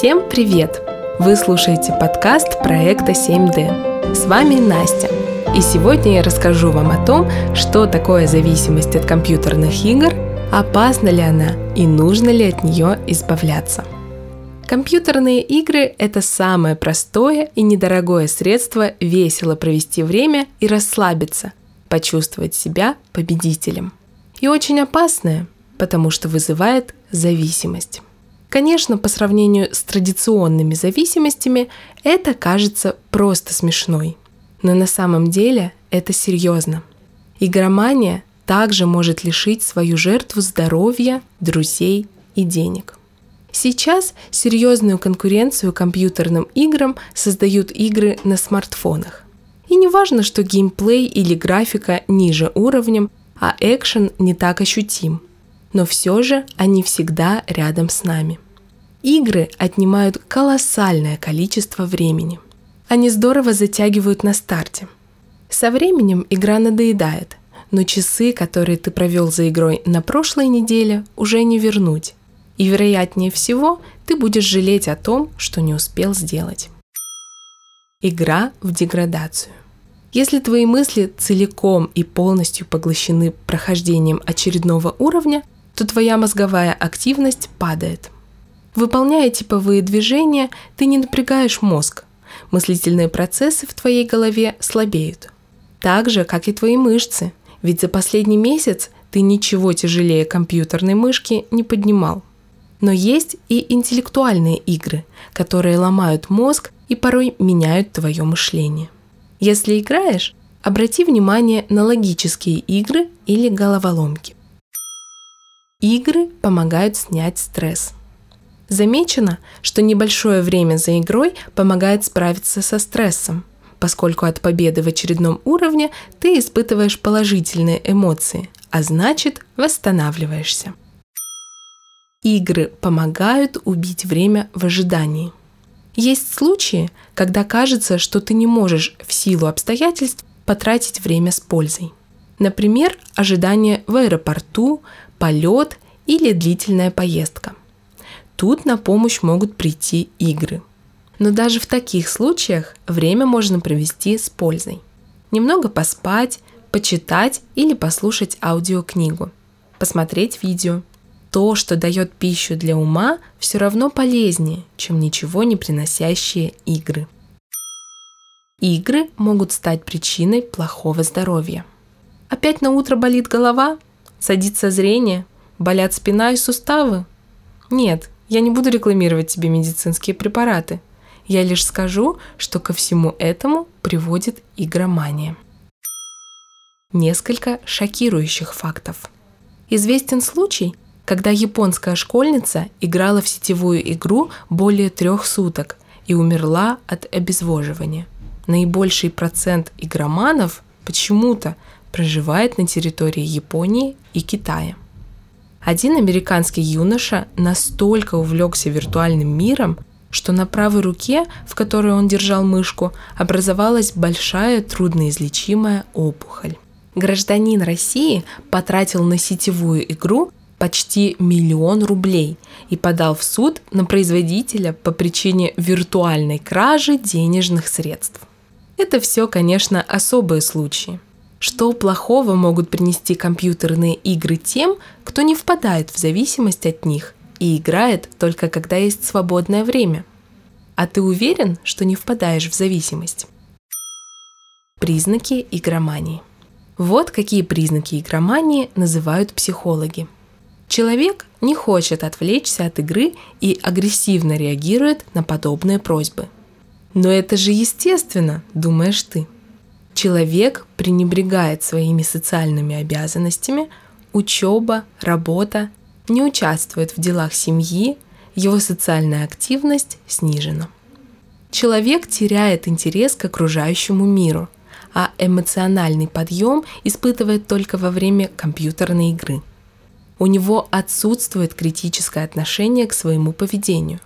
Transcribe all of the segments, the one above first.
Всем привет! Вы слушаете подкаст проекта 7D. С вами Настя. И сегодня я расскажу вам о том, что такое зависимость от компьютерных игр, опасна ли она и нужно ли от нее избавляться. Компьютерные игры – это самое простое и недорогое средство весело провести время и расслабиться, почувствовать себя победителем. И очень опасное, потому что вызывает зависимость. Конечно, по сравнению с традиционными зависимостями, это кажется просто смешной. Но на самом деле это серьезно. Игромания также может лишить свою жертву здоровья, друзей и денег. Сейчас серьезную конкуренцию компьютерным играм создают игры на смартфонах. И не важно, что геймплей или графика ниже уровнем, а экшен не так ощутим – но все же они всегда рядом с нами. Игры отнимают колоссальное количество времени. Они здорово затягивают на старте. Со временем игра надоедает, но часы, которые ты провел за игрой на прошлой неделе, уже не вернуть. И вероятнее всего, ты будешь жалеть о том, что не успел сделать. Игра в деградацию. Если твои мысли целиком и полностью поглощены прохождением очередного уровня, то твоя мозговая активность падает. Выполняя типовые движения, ты не напрягаешь мозг. Мыслительные процессы в твоей голове слабеют. Так же, как и твои мышцы, ведь за последний месяц ты ничего тяжелее компьютерной мышки не поднимал. Но есть и интеллектуальные игры, которые ломают мозг и порой меняют твое мышление. Если играешь, обрати внимание на логические игры или головоломки. Игры помогают снять стресс. Замечено, что небольшое время за игрой помогает справиться со стрессом, поскольку от победы в очередном уровне ты испытываешь положительные эмоции, а значит восстанавливаешься. Игры помогают убить время в ожидании. Есть случаи, когда кажется, что ты не можешь в силу обстоятельств потратить время с пользой. Например, ожидание в аэропорту, полет или длительная поездка. Тут на помощь могут прийти игры. Но даже в таких случаях время можно провести с пользой. Немного поспать, почитать или послушать аудиокнигу, посмотреть видео. То, что дает пищу для ума, все равно полезнее, чем ничего не приносящие игры. Игры могут стать причиной плохого здоровья. Опять на утро болит голова? Садится зрение? Болят спина и суставы? Нет, я не буду рекламировать тебе медицинские препараты. Я лишь скажу, что ко всему этому приводит игромания. Несколько шокирующих фактов. Известен случай, когда японская школьница играла в сетевую игру более трех суток и умерла от обезвоживания. Наибольший процент игроманов почему-то проживает на территории Японии и Китая. Один американский юноша настолько увлекся виртуальным миром, что на правой руке, в которой он держал мышку, образовалась большая трудноизлечимая опухоль. Гражданин России потратил на сетевую игру почти миллион рублей и подал в суд на производителя по причине виртуальной кражи денежных средств. Это все, конечно, особые случаи – что плохого могут принести компьютерные игры тем, кто не впадает в зависимость от них и играет только когда есть свободное время? А ты уверен, что не впадаешь в зависимость? Признаки игромании. Вот какие признаки игромании называют психологи. Человек не хочет отвлечься от игры и агрессивно реагирует на подобные просьбы. Но это же естественно, думаешь ты человек пренебрегает своими социальными обязанностями, учеба, работа, не участвует в делах семьи, его социальная активность снижена. Человек теряет интерес к окружающему миру, а эмоциональный подъем испытывает только во время компьютерной игры. У него отсутствует критическое отношение к своему поведению.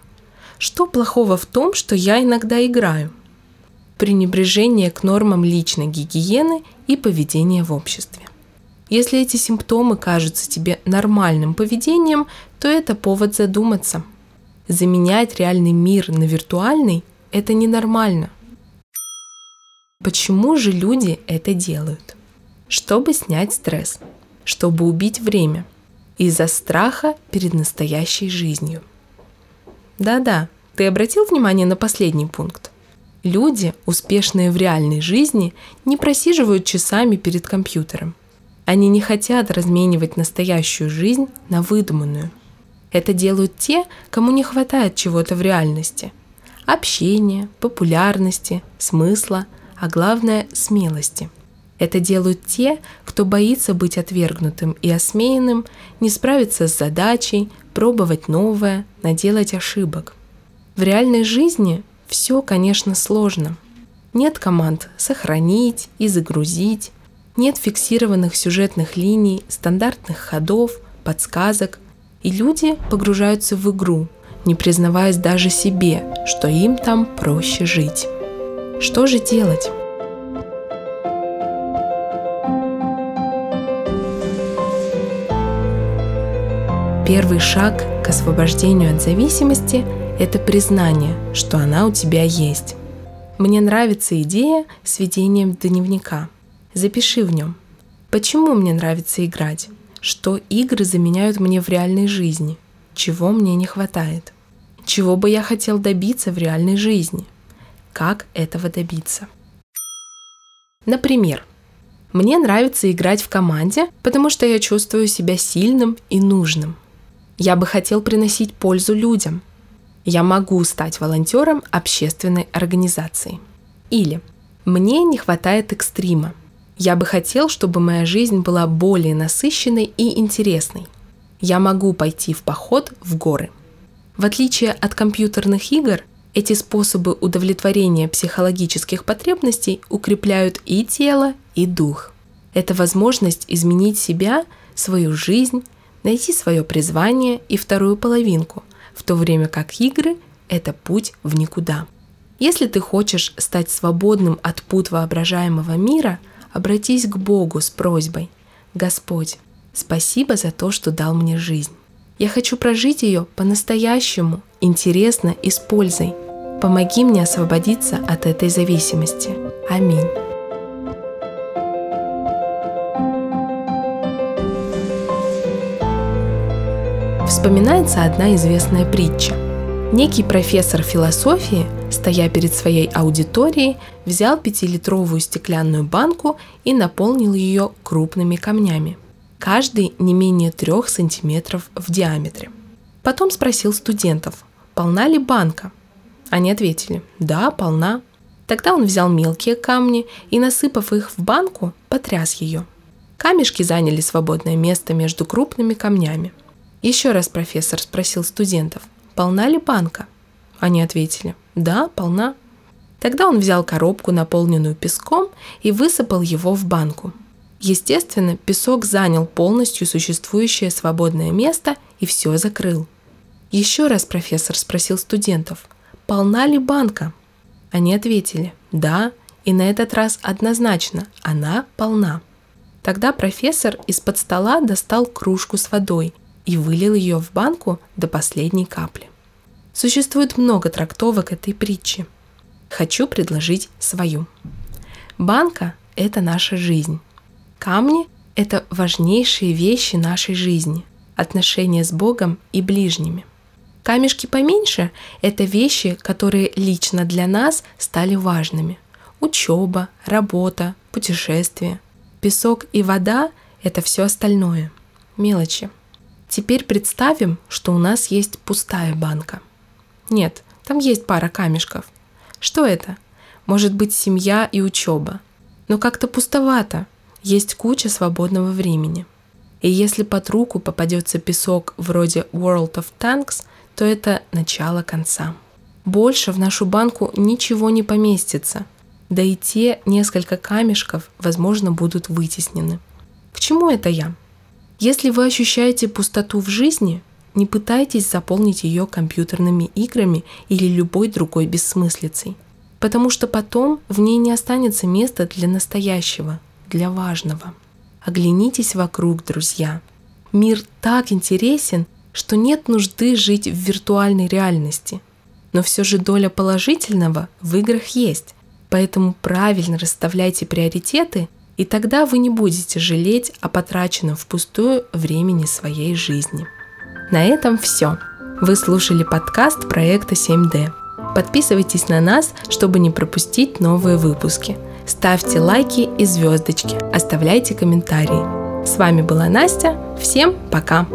Что плохого в том, что я иногда играю – пренебрежение к нормам личной гигиены и поведения в обществе. Если эти симптомы кажутся тебе нормальным поведением, то это повод задуматься. Заменять реальный мир на виртуальный – это ненормально. Почему же люди это делают? Чтобы снять стресс, чтобы убить время, из-за страха перед настоящей жизнью. Да-да, ты обратил внимание на последний пункт? Люди, успешные в реальной жизни, не просиживают часами перед компьютером. Они не хотят разменивать настоящую жизнь на выдуманную – это делают те, кому не хватает чего-то в реальности. Общения, популярности, смысла, а главное – смелости. Это делают те, кто боится быть отвергнутым и осмеянным, не справиться с задачей, пробовать новое, наделать ошибок. В реальной жизни все, конечно, сложно. Нет команд «сохранить» и «загрузить», нет фиксированных сюжетных линий, стандартных ходов, подсказок, и люди погружаются в игру, не признаваясь даже себе, что им там проще жить. Что же делать? Первый шаг к освобождению от зависимости – это признание, что она у тебя есть. Мне нравится идея с ведением дневника. Запиши в нем. Почему мне нравится играть? что игры заменяют мне в реальной жизни, чего мне не хватает, чего бы я хотел добиться в реальной жизни, как этого добиться. Например, мне нравится играть в команде, потому что я чувствую себя сильным и нужным. Я бы хотел приносить пользу людям. Я могу стать волонтером общественной организации. Или мне не хватает экстрима – я бы хотел, чтобы моя жизнь была более насыщенной и интересной. Я могу пойти в поход в горы. В отличие от компьютерных игр, эти способы удовлетворения психологических потребностей укрепляют и тело, и дух. Это возможность изменить себя, свою жизнь, найти свое призвание и вторую половинку, в то время как игры – это путь в никуда. Если ты хочешь стать свободным от пут воображаемого мира – обратись к Богу с просьбой. Господь, спасибо за то, что дал мне жизнь. Я хочу прожить ее по-настоящему, интересно и с пользой. Помоги мне освободиться от этой зависимости. Аминь. Вспоминается одна известная притча. Некий профессор философии – стоя перед своей аудиторией, взял пятилитровую стеклянную банку и наполнил ее крупными камнями, каждый не менее трех сантиметров в диаметре. Потом спросил студентов, полна ли банка. Они ответили, да, полна. Тогда он взял мелкие камни и, насыпав их в банку, потряс ее. Камешки заняли свободное место между крупными камнями. Еще раз профессор спросил студентов, полна ли банка. Они ответили, да, полна. Тогда он взял коробку, наполненную песком, и высыпал его в банку. Естественно, песок занял полностью существующее свободное место и все закрыл. Еще раз профессор спросил студентов, полна ли банка? Они ответили, да, и на этот раз однозначно, она полна. Тогда профессор из-под стола достал кружку с водой и вылил ее в банку до последней капли. Существует много трактовок этой притчи. Хочу предложить свою. Банка – это наша жизнь. Камни – это важнейшие вещи нашей жизни, отношения с Богом и ближними. Камешки поменьше – это вещи, которые лично для нас стали важными. Учеба, работа, путешествия. Песок и вода – это все остальное. Мелочи. Теперь представим, что у нас есть пустая банка – нет, там есть пара камешков. Что это? Может быть семья и учеба. Но как-то пустовато. Есть куча свободного времени. И если под руку попадется песок вроде World of Tanks, то это начало конца. Больше в нашу банку ничего не поместится. Да и те несколько камешков, возможно, будут вытеснены. К чему это я? Если вы ощущаете пустоту в жизни – не пытайтесь заполнить ее компьютерными играми или любой другой бессмыслицей, потому что потом в ней не останется места для настоящего, для важного. Оглянитесь вокруг, друзья. Мир так интересен, что нет нужды жить в виртуальной реальности. Но все же доля положительного в играх есть, поэтому правильно расставляйте приоритеты, и тогда вы не будете жалеть о потраченном впустую времени своей жизни. На этом все. Вы слушали подкаст проекта 7D. Подписывайтесь на нас, чтобы не пропустить новые выпуски. Ставьте лайки и звездочки, оставляйте комментарии. С вами была Настя. Всем пока!